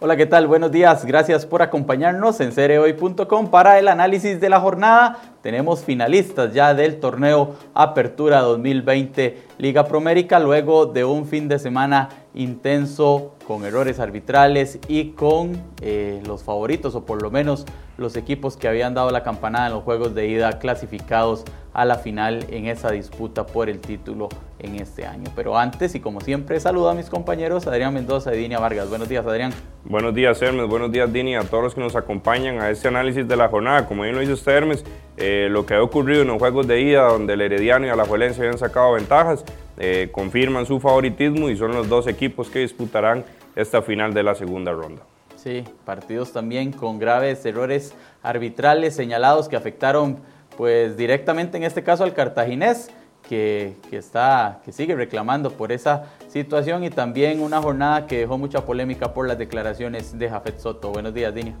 Hola, ¿qué tal? Buenos días. Gracias por acompañarnos en cereoy.com para el análisis de la jornada. Tenemos finalistas ya del torneo Apertura 2020 Liga Promérica luego de un fin de semana intenso con errores arbitrales y con eh, los favoritos o por lo menos los equipos que habían dado la campanada en los juegos de ida clasificados a la final en esa disputa por el título en este año. Pero antes y como siempre saludo a mis compañeros Adrián Mendoza y Dinia Vargas. Buenos días Adrián. Buenos días Hermes, buenos días Dini, a todos los que nos acompañan a este análisis de la jornada. Como bien lo dice usted Hermes, eh, lo que ha ocurrido en los juegos de ida donde el Herediano y Alajuelense habían sacado ventajas, eh, confirman su favoritismo y son los dos equipos que disputarán esta final de la segunda ronda. Sí, partidos también con graves errores arbitrales señalados que afectaron pues directamente en este caso al cartaginés. Que, está, que sigue reclamando por esa situación y también una jornada que dejó mucha polémica por las declaraciones de Jafet Soto. Buenos días, Dinia.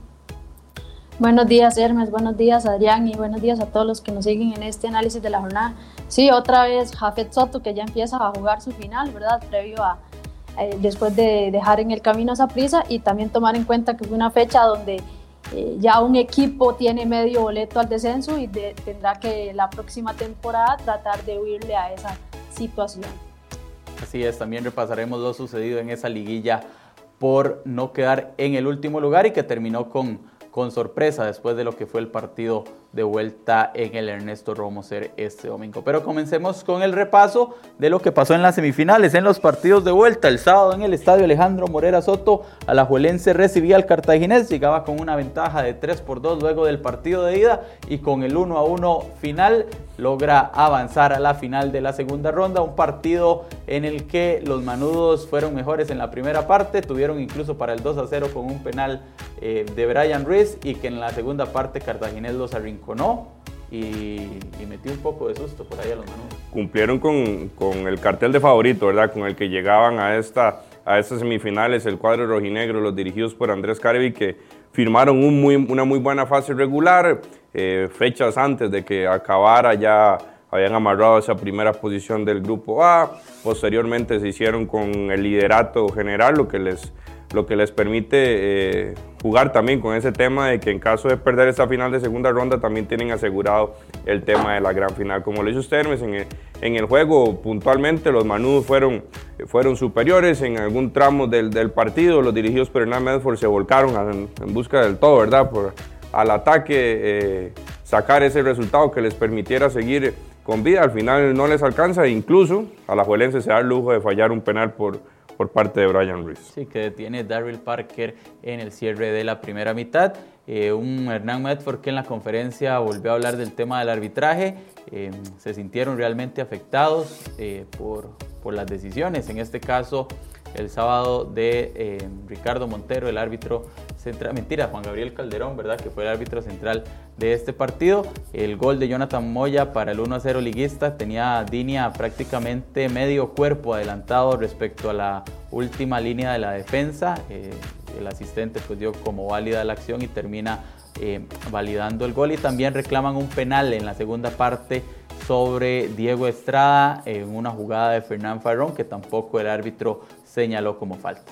Buenos días, Hermes. Buenos días, Adrián. Y buenos días a todos los que nos siguen en este análisis de la jornada. Sí, otra vez Jafet Soto, que ya empieza a jugar su final, ¿verdad? Previo a, eh, después de dejar en el camino esa prisa y también tomar en cuenta que fue una fecha donde eh, ya un equipo tiene medio boleto al descenso y tendrá que la próxima temporada tratar de huirle a esa situación. Así es, también repasaremos lo sucedido en esa liguilla por no quedar en el último lugar y que terminó con con sorpresa después de lo que fue el partido de vuelta en el Ernesto Romoser este domingo. Pero comencemos con el repaso de lo que pasó en las semifinales, en los partidos de vuelta. El sábado en el estadio Alejandro Morera Soto, Alajuelense recibía al Cartaginés, llegaba con una ventaja de 3 por 2 luego del partido de ida y con el 1 a 1 final logra avanzar a la final de la segunda ronda. Un partido en el que los manudos fueron mejores en la primera parte, tuvieron incluso para el 2 a 0 con un penal eh, de Brian Ruiz y que en la segunda parte Cartaginés los arrinconó y, metió un poco de susto por ahí a los manos. Cumplieron con, con, el cartel de favorito, ¿verdad? Con el que llegaban a, esta, a estas semifinales el cuadro rojinegro, los dirigidos por Andrés Carevi, que firmaron un muy, una muy buena fase regular, eh, fechas antes de que acabara ya habían amarrado esa primera posición del grupo A, posteriormente se hicieron con el liderato general, lo que les lo que les permite eh, jugar también con ese tema de que en caso de perder esta final de segunda ronda también tienen asegurado el tema de la gran final. Como lo hizo usted, el, en el juego puntualmente los manudos fueron, fueron superiores en algún tramo del, partido, los dirigidos por Hernán Medford se volcaron en, busca del todo, ¿verdad? Por, al ataque, eh, sacar ese resultado que les permitiera seguir con vida. Al final no les alcanza incluso a la Juelense se da el lujo de fallar un penal por por parte de Brian Ruiz. Sí, que detiene Daryl Parker en el cierre de la primera mitad. Eh, un Hernán Medford que en la conferencia volvió a hablar del tema del arbitraje. Eh, se sintieron realmente afectados eh, por, por, las decisiones. En este caso, el sábado de Ricardo Montero, el árbitro central, mentira, Juan Gabriel Calderón, ¿verdad? Que fue el árbitro central de este partido. El gol de Jonathan Moya para el 1 0 liguista tenía Dinia prácticamente medio cuerpo adelantado respecto a la última línea de la defensa. Eh, el asistente pues dio como válida la acción y termina eh, validando el gol y también reclaman un penal en la segunda parte sobre Diego Estrada en una jugada de Fernán Farrón que tampoco el árbitro señaló como falta.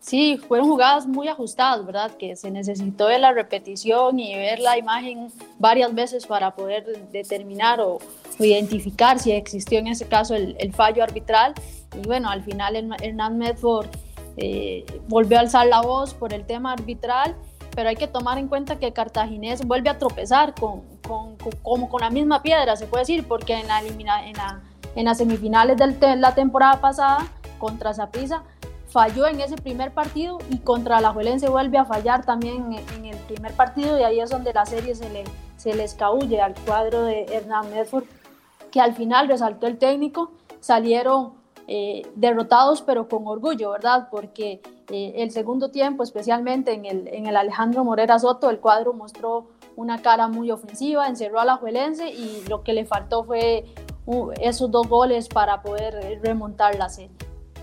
Sí, fueron jugadas muy ajustadas, ¿verdad? Que se necesitó de la repetición y ver la imagen varias veces para poder determinar o, identificar si existió en ese caso el, fallo arbitral. Y bueno, al final Hernán Medford eh, volvió a alzar la voz por el tema arbitral, pero hay que tomar en cuenta que Cartaginés vuelve a tropezar con, con, como con la misma piedra, se puede decir, porque en, la, en, la, en las semifinales de la temporada pasada contra Zaprisa falló en ese primer partido y contra la Juelense vuelve a fallar también en, el primer partido y ahí es donde la serie se le, se le escabulle al cuadro de Hernán Medford, que al final resaltó el técnico, salieron eh, derrotados pero con orgullo, ¿verdad? Porque eh, el segundo tiempo, especialmente en el, en el Alejandro Morera Soto, el cuadro mostró una cara muy ofensiva, encerró a la Juelense y lo que le faltó fue uh, esos dos goles para poder remontar la serie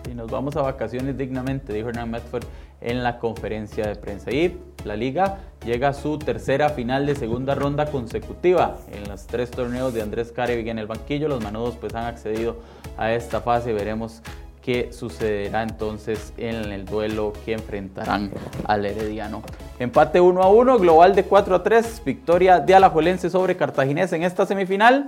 y nos vamos a vacaciones dignamente, dijo Hernán Medford en la conferencia de prensa. Y la liga llega a su tercera final de segunda ronda consecutiva. En los tres torneos de Andrés Carevig en el banquillo, los manudos pues han accedido a esta fase. Veremos qué sucederá entonces en el duelo que enfrentarán al Herediano. Empate 1 a 1, global de 4 a 3, victoria de Alajuelense sobre Cartaginés en esta semifinal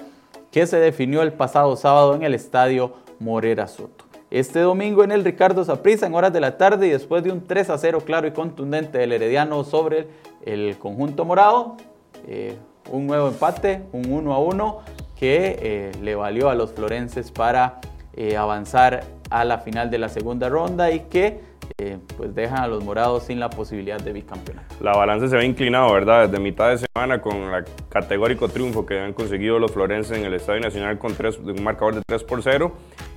que se definió el pasado sábado en el estadio Morera Soto. Este domingo en el Ricardo Saprissa en horas de la tarde y después de un 3 a 0 claro y contundente del Herediano sobre el conjunto morado, eh, un nuevo empate, un 1 a 1 que eh, le valió a los florenses para eh, avanzar a la final de la segunda ronda y que eh, pues dejan a los morados sin la posibilidad de bicampeonato. La balanza se ve inclinado, ¿verdad? Desde mitad de semana con el categórico triunfo que han conseguido los florenses en el Estadio Nacional con un marcador de 3 por 0.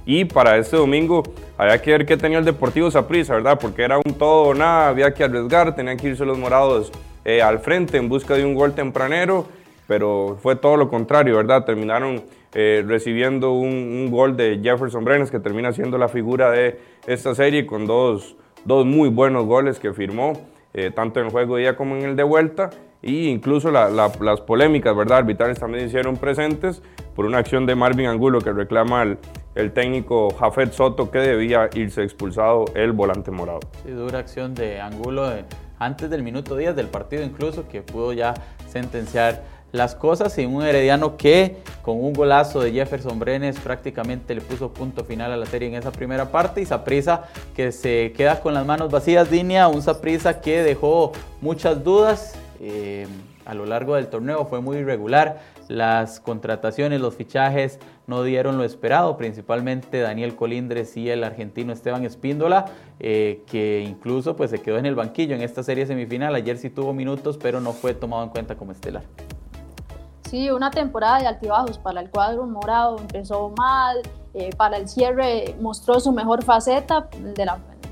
Y para este domingo había que ver qué tenía el Deportivo Saprissa, ¿verdad? Porque era un todo o nada, había que arriesgar, tenían que irse los morados eh, al frente en busca de un gol tempranero, pero fue todo lo contrario, ¿verdad? Terminaron eh, recibiendo un, gol de Jefferson Brenes, que termina siendo la figura de esta serie con dos, dos muy buenos goles que firmó, eh, tanto en el juego de ida como en el de vuelta. Y incluso las polémicas, ¿verdad? Arbitrales también hicieron presentes por una acción de Marvin Angulo que reclama el, el técnico Jafet Soto que debía irse expulsado el volante morado. Sí, dura acción de Angulo antes del minuto 10 del partido incluso que pudo ya sentenciar las cosas y un Herediano que con un golazo de Jefferson Brenes prácticamente le puso punto final a la serie en esa primera parte. Y Saprisa que se queda con las manos vacías, línea, un Saprisa que dejó muchas dudas eh, a lo largo del torneo, fue muy irregular, las contrataciones, los fichajes no dieron lo esperado, principalmente Daniel Colindres y el argentino Esteban Espíndola, eh, que incluso pues se quedó en el banquillo en esta serie semifinal, ayer sí tuvo minutos, pero no fue tomado en cuenta como estelar. Sí, una temporada de altibajos para el cuadro morado, empezó mal, eh, para el cierre mostró su mejor faceta,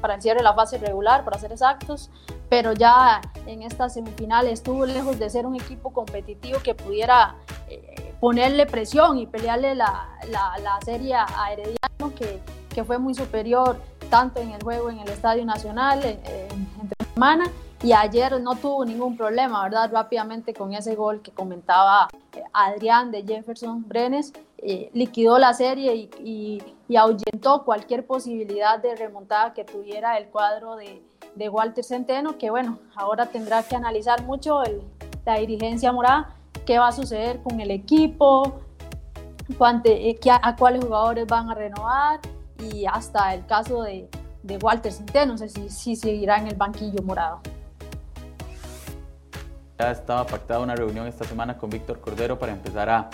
para el cierre la fase regular, para ser exactos, pero ya en esta semifinal estuvo lejos de ser un equipo competitivo que pudiera eh, ponerle presión y pelearle la, la, la serie a Herediano, que, que, fue muy superior tanto en el juego en el Estadio Nacional, eh, entre semana, y ayer no tuvo ningún problema, ¿verdad? Rápidamente con ese gol que comentaba eh, Adrián de Jefferson Brenes, eh, liquidó la serie y, ahuyentó cualquier posibilidad de remontada que tuviera el cuadro de, Walter Centeno, que bueno, ahora tendrá que analizar mucho la dirigencia morada, qué va a suceder con el equipo, cuánte, eh, a, cuáles jugadores van a renovar y hasta el caso de, de Walter Centeno, no sé si, si seguirá en el banquillo morado. Ya estaba pactada una reunión esta semana con Víctor Cordero para empezar a,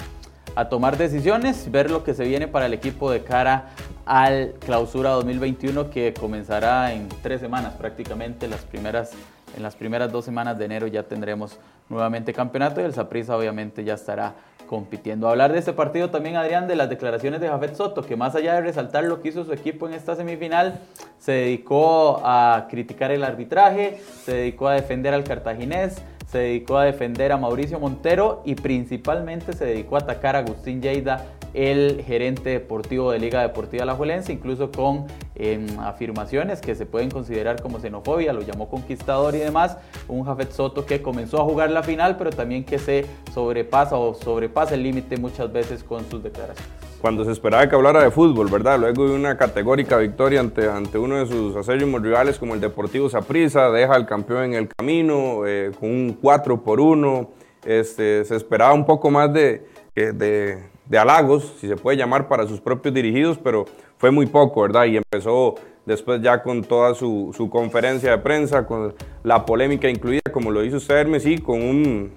a tomar decisiones, ver lo que se viene para el equipo de cara al clausura 2021 que comenzará en tres semanas prácticamente, las primeras, en las primeras dos semanas de enero ya tendremos nuevamente campeonato y el Saprissa obviamente ya estará compitiendo. Hablar de este partido también, Adrián, de las declaraciones de Jafet Soto, que más allá de resaltar lo que hizo su equipo en esta semifinal, se dedicó a criticar el arbitraje, se dedicó a defender al cartaginés, se dedicó a defender a Mauricio Montero y principalmente se dedicó a atacar a Agustín Lleida, el gerente deportivo de Liga Deportiva Alajuelense, incluso con em, afirmaciones que se pueden considerar como xenofobia, lo llamó conquistador y demás. Un Jafet Soto que comenzó a jugar la final, pero también que se sobrepasa o sobrepasa el límite muchas veces con sus declaraciones cuando se esperaba que hablara de fútbol, ¿verdad? Luego de una categórica victoria ante, ante uno de sus acérrimos rivales como el Deportivo Saprissa, deja al campeón en el camino eh, con un 4 por 1. Este, se esperaba un poco más de, de, de, halagos, si se puede llamar, para sus propios dirigidos, pero fue muy poco, ¿verdad? Y empezó después ya con toda su, su conferencia de prensa, con la polémica incluida, como lo hizo usted, Hermes, y con un,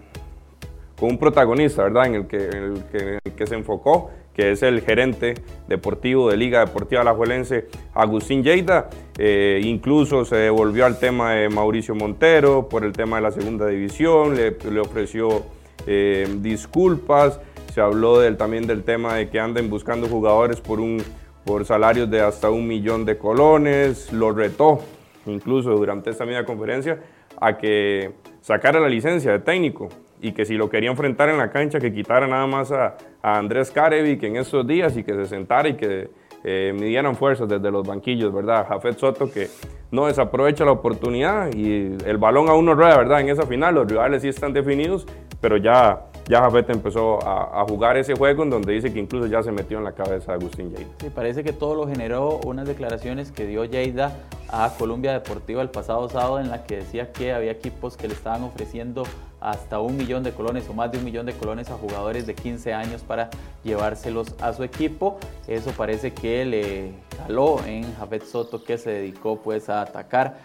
con un protagonista, ¿verdad? En el que, en el que, en el que se enfocó que es el gerente deportivo de Liga Deportiva Alajuelense, Agustín Lleida. Eh, incluso se devolvió al tema de Mauricio Montero por el tema de la segunda división, le, ofreció eh, disculpas, se habló del, también del tema de que anden buscando jugadores por, un, por salarios de hasta un millón de colones, lo retó incluso durante esta misma conferencia a que sacara la licencia de técnico y que si lo quería enfrentar en la cancha, que quitara nada más a, Andrés Carevic en estos días y que se sentara y que eh, midieran fuerzas desde los banquillos, ¿verdad? Jafet Soto que no desaprovecha la oportunidad y el balón a uno rueda, ¿verdad? En esa final los rivales sí están definidos, pero ya ya Jafet empezó a, jugar ese juego en donde dice que incluso ya se metió en la cabeza de Agustín Lleida. Sí, parece que todo lo generó unas declaraciones que dio Lleida a Colombia Deportiva el pasado sábado en la que decía que había equipos que le estaban ofreciendo hasta un millón de colones o más de un millón de colones a jugadores de 15 años para llevárselos a su equipo. Eso parece que le caló en Jafet Soto que se dedicó pues a atacar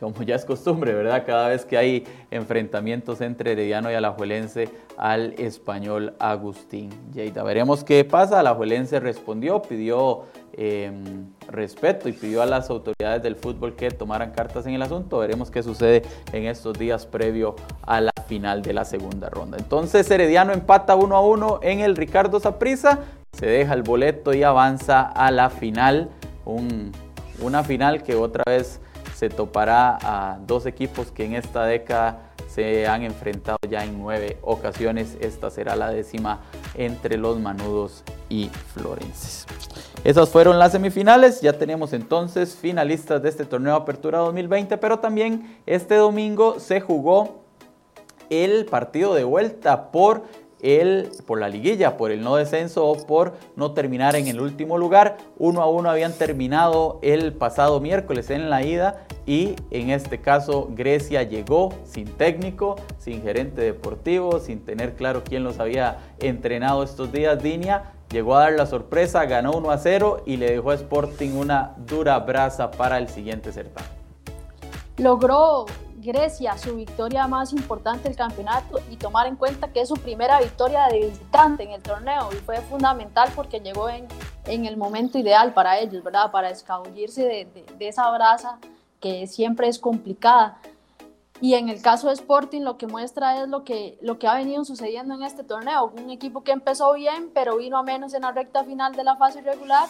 como ya es costumbre, ¿verdad? Cada vez que hay enfrentamientos entre Herediano y Alajuelense al español Agustín Lleida. Veremos qué pasa. Alajuelense respondió, pidió em, respeto y pidió a las autoridades del fútbol que tomaran cartas en el asunto. Veremos qué sucede en estos días previo a la final de la segunda ronda. Entonces Herediano empata 1 a 1 en el Ricardo Saprissa, se deja el boleto y avanza a la final. una final que otra vez se topará a dos equipos que en esta década se han enfrentado ya en nueve ocasiones. Esta será la décima entre los manudos y florenses. Esas fueron las semifinales. Ya tenemos entonces finalistas de este torneo Apertura 2020, pero también este domingo se jugó el partido de vuelta por el, por la liguilla, por el no descenso o por no terminar en el último lugar. Uno a uno habían terminado el pasado miércoles en la ida y en este caso Grecia llegó sin técnico, sin gerente deportivo, sin tener claro quién los había entrenado estos días. Dinia llegó a dar la sorpresa, ganó 1 a 0 y le dejó a Sporting una dura brasa para el siguiente certamen. Logró Grecia su victoria más importante del campeonato y tomar en cuenta que es su primera victoria de visitante en el torneo y fue fundamental porque llegó en, en el momento ideal para ellos, ¿verdad? Para escabullirse de, de, esa brasa que siempre es complicada. Y en el caso de Sporting lo que muestra es lo que, lo que ha venido sucediendo en este torneo. Un equipo que empezó bien, pero vino a menos en la recta final de la fase regular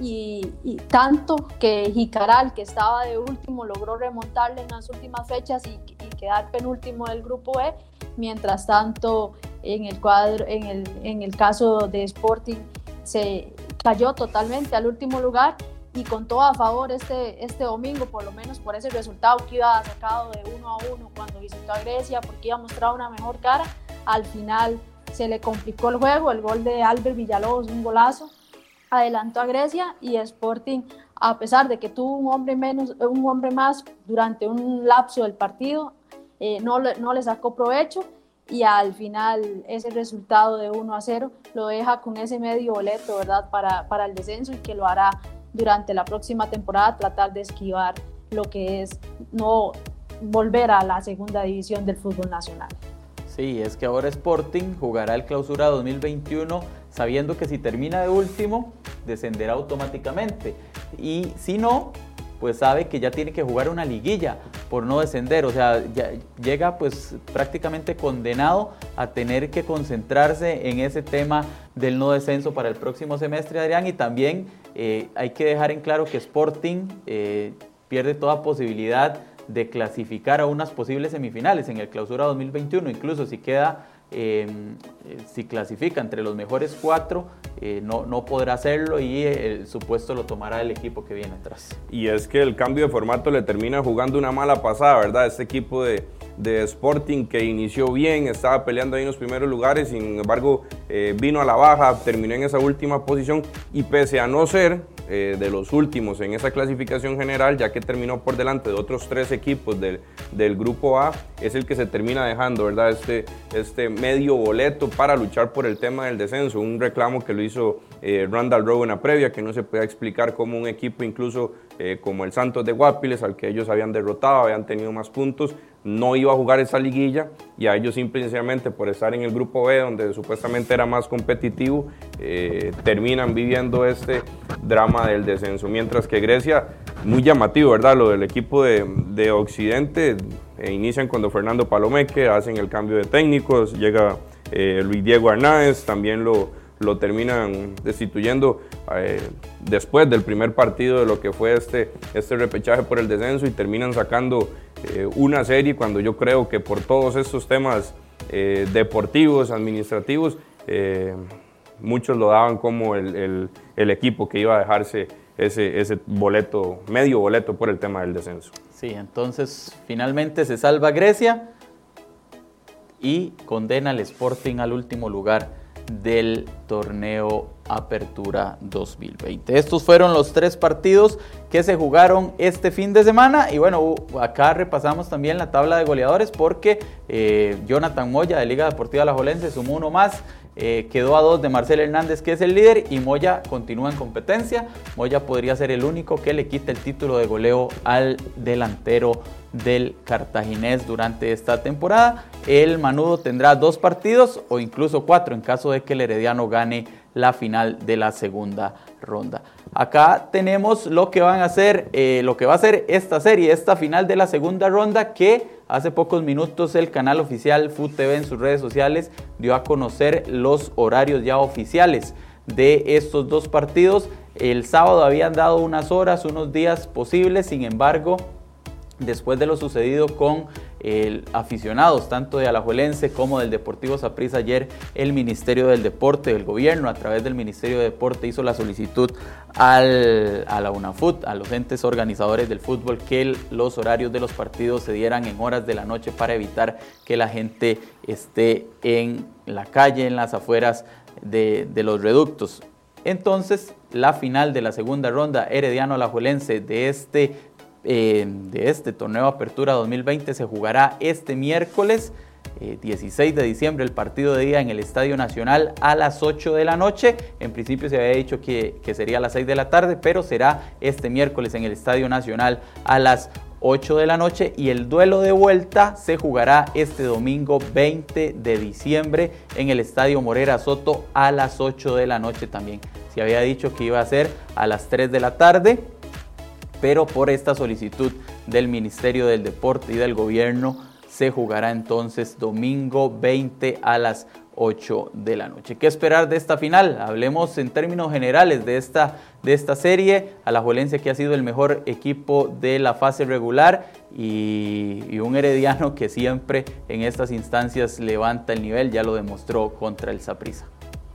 y, tanto que Jicaral, que estaba de último, logró remontarle en las últimas fechas y, quedar penúltimo del grupo E. Mientras tanto, en el, cuadro, en el, en el caso de Sporting, se cayó totalmente al último lugar y con todo a favor este, este domingo, por lo menos por ese resultado que iba sacado de uno a uno cuando visitó a Grecia, porque iba a mostrar una mejor cara. Al final se le complicó el juego, el gol de Albert Villalobos, un golazo, adelantó a Grecia y Sporting, a pesar de que tuvo un hombre, menos, un hombre más durante un lapso del partido, eh, no, no le sacó provecho y al final ese resultado de 1 a 0 lo deja con ese medio boleto, ¿verdad? Para, para el descenso y que lo hará durante la próxima temporada tratar de esquivar lo que es no volver a la segunda división del fútbol nacional. Sí, es que ahora Sporting jugará el clausura 2021 sabiendo que si termina de último, descenderá automáticamente. Y si no, pues sabe que ya tiene que jugar una liguilla por no descender. O sea, ya llega pues prácticamente condenado a tener que concentrarse en ese tema del no descenso para el próximo semestre, Adrián. Y también eh, hay que dejar en claro que Sporting eh, pierde toda posibilidad de clasificar a unas posibles semifinales en el clausura 2021. Incluso si queda Em, eh, si clasifica entre los mejores cuatro, eh, no, no, podrá hacerlo y el, su puesto lo tomará el equipo que viene atrás. Y es que el cambio de formato le termina jugando una mala pasada, ¿verdad? Este equipo de, de Sporting que inició bien, estaba peleando ahí en los primeros lugares, sin embargo eh, vino a la baja, terminó en esa última posición y pese a no ser eh, de los últimos en esa clasificación general, ya que terminó por delante de otros tres equipos del, del grupo A, es el que se termina dejando, ¿verdad? Este, este medio boleto para luchar por el tema del descenso, un reclamo que lo hizo eh, Randall Rowe en la previa, que no se puede explicar cómo un equipo incluso eh, como el Santos de Guapiles, al que ellos habían derrotado, habían tenido más puntos, no iba a jugar esa liguilla y a ellos simplemente por estar en el grupo B, donde supuestamente era más competitivo, eh, terminan viviendo este drama del descenso. Mientras que Grecia, muy llamativo, ¿verdad? Lo del equipo de, de Occidente, eh, inician cuando Fernando Palomeque, hacen el cambio de técnicos, llega eh, Luis Diego Arnáez, también lo, lo terminan destituyendo después del primer partido de lo que fue este, este repechaje por el descenso y terminan sacando eh, una serie cuando yo creo que por todos estos temas eh, deportivos, administrativos, eh, muchos lo daban como el, equipo que iba a dejarse ese, ese boleto, medio boleto por el tema del descenso. Sí, entonces finalmente se salva Grecia y condena al Sporting al último lugar del torneo Apertura 2020. Estos fueron los tres partidos que se jugaron este fin de semana y bueno, acá repasamos también la tabla de goleadores porque eh, Jonathan Moya de Liga Deportiva La Jolense sumó uno más eh, quedó a dos de Marcel Hernández, que es el líder, y Moya continúa en competencia. Moya podría ser el único que le quite el título de goleo al delantero del cartaginés durante esta temporada. El Manudo tendrá dos partidos o incluso cuatro en caso de que el Herediano gane la final de la segunda ronda. Acá tenemos lo que van a hacer, eh, lo que va a ser esta serie, esta final de la segunda ronda que hace pocos minutos el canal oficial Food TV en sus redes sociales dio a conocer los horarios ya oficiales de estos dos partidos. El sábado habían dado unas horas, unos días posibles, sin embargo, después de lo sucedido con el aficionados tanto de Alajuelense como del Deportivo Saprissa ayer el Ministerio del Deporte del gobierno a través del Ministerio de Deporte hizo la solicitud al, a la UNAFUT, a los entes organizadores del fútbol que los horarios de los partidos se dieran en horas de la noche para evitar que la gente esté en la calle, en las afueras de, de los reductos. Entonces, la final de la segunda ronda Herediano Alajuelense de este eh, de este torneo Apertura 2020 se jugará este miércoles 16 eh, de diciembre el partido de día en el Estadio Nacional a las 8 de la noche. En principio se había dicho que, que, sería a las 6 de la tarde, pero será este miércoles en el Estadio Nacional a las 8 de la noche y el duelo de vuelta se jugará este domingo 20 de diciembre en el Estadio Morera Soto a las 8 de la noche también. Se había dicho que iba a ser a las 3 de la tarde pero por esta solicitud del Ministerio del Deporte y del Gobierno se jugará entonces domingo 20 a las 8 de la noche. ¿Qué esperar de esta final? Hablemos en términos generales de esta, de esta serie. Alajuelense que ha sido el mejor equipo de la fase regular y, y un herediano que siempre en estas instancias levanta el nivel, ya lo demostró contra el Saprissa.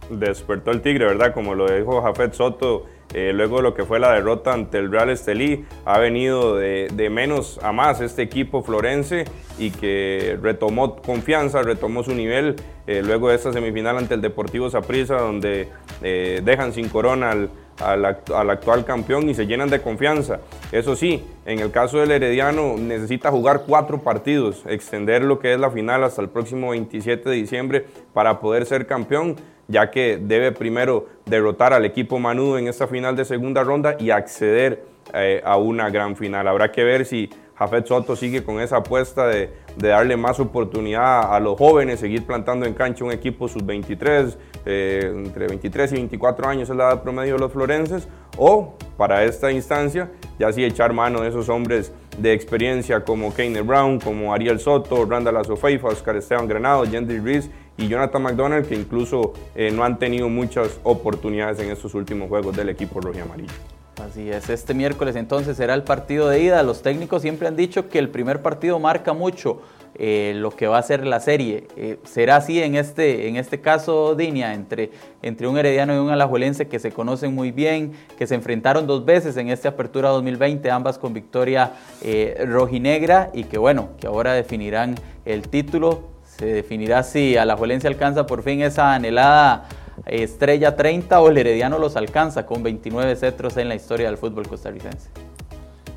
Despertó el Tigre, ¿verdad? Como lo dijo Jafet Soto eh, luego de lo que fue la derrota ante el Real Estelí, ha venido de, menos a más este equipo florense y que retomó confianza, retomó su nivel eh, luego de esta semifinal ante el Deportivo Saprissa, donde eh, dejan sin corona al, al, actual campeón y se llenan de confianza. Eso sí, en el caso del Herediano necesita jugar cuatro partidos, extender lo que es la final hasta el próximo 27 de diciembre para poder ser campeón ya que debe primero derrotar al equipo Manudo en esta final de segunda ronda y acceder eh, a una gran final. Habrá que ver si Jafet Soto sigue con esa apuesta de, darle más oportunidad a los jóvenes, seguir plantando en cancha un equipo sub-23, eh, entre 23 y 24 años es la edad promedio de los florenses, o para esta instancia ya sí echar mano de esos hombres de experiencia como Kane Brown, como Ariel Soto, Randall Azofeifa, Oscar Esteban Granado, Jendy Reese y Jonathan McDonald, que incluso eh, no han tenido muchas oportunidades en estos últimos juegos del equipo rojo y amarillo. Así es, este miércoles entonces será el partido de ida. Los técnicos siempre han dicho que el primer partido marca mucho eh, lo que va a ser la serie. Eh, será así en este, en este caso, Dinia, entre, entre un herediano y un alajuelense que se conocen muy bien, que se enfrentaron dos veces en esta apertura 2020, ambas con victoria rojinegra y que bueno, que ahora definirán el título se definirá si Alajuelense alcanza por fin esa anhelada estrella 30 o el Herediano los alcanza con 29 cetros en la historia del fútbol costarricense.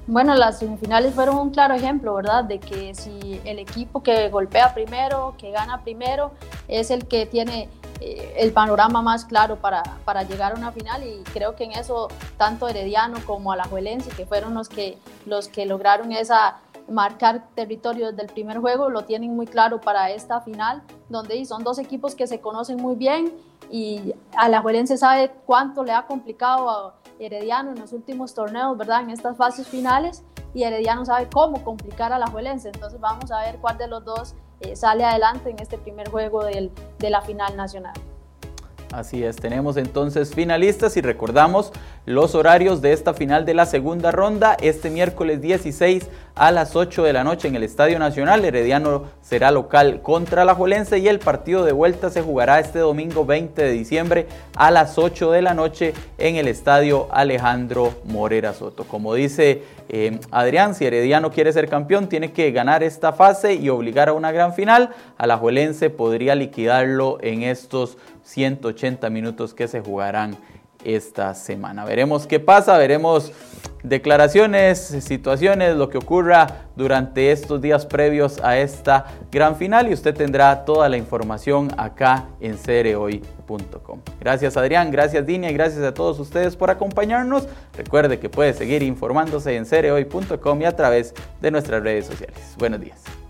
Bueno, las semifinales fueron un claro ejemplo, ¿verdad? De que si el equipo que golpea primero, que gana primero, es el que tiene eh, el panorama más claro para, para, llegar a una final y creo que en eso tanto Herediano como Alajuelense, que fueron los que, los que lograron esa marcar territorio desde el primer juego, lo tienen muy claro para esta final, donde son dos equipos que se conocen muy bien y Alajuelense sabe cuánto le ha complicado a Herediano en los últimos torneos, ¿verdad? En estas fases finales y Herediano sabe cómo complicar a Alajuelense, entonces vamos a ver cuál de los dos eh, sale adelante en este primer juego del, de la final nacional. Así es, tenemos entonces finalistas y recordamos los horarios de esta final de la segunda ronda. Este miércoles 16 a las 8 de la noche en el Estadio Nacional. Herediano será local contra la Juelense y el partido de vuelta se jugará este domingo 20 de diciembre a las 8 de la noche en el Estadio Alejandro Morera Soto. Como dice eh, Adrián, si Herediano quiere ser campeón, tiene que ganar esta fase y obligar a una gran final. Alajuelense podría liquidarlo en estos 180 minutos que se jugarán esta semana. Veremos qué pasa, veremos declaraciones, situaciones, lo que ocurra durante estos días previos a esta gran final y usted tendrá toda la información acá en cereoy.com. Gracias Adrián, gracias Dinia y gracias a todos ustedes por acompañarnos. Recuerde que puede seguir informándose en cereoy.com y a través de nuestras redes sociales. Buenos días.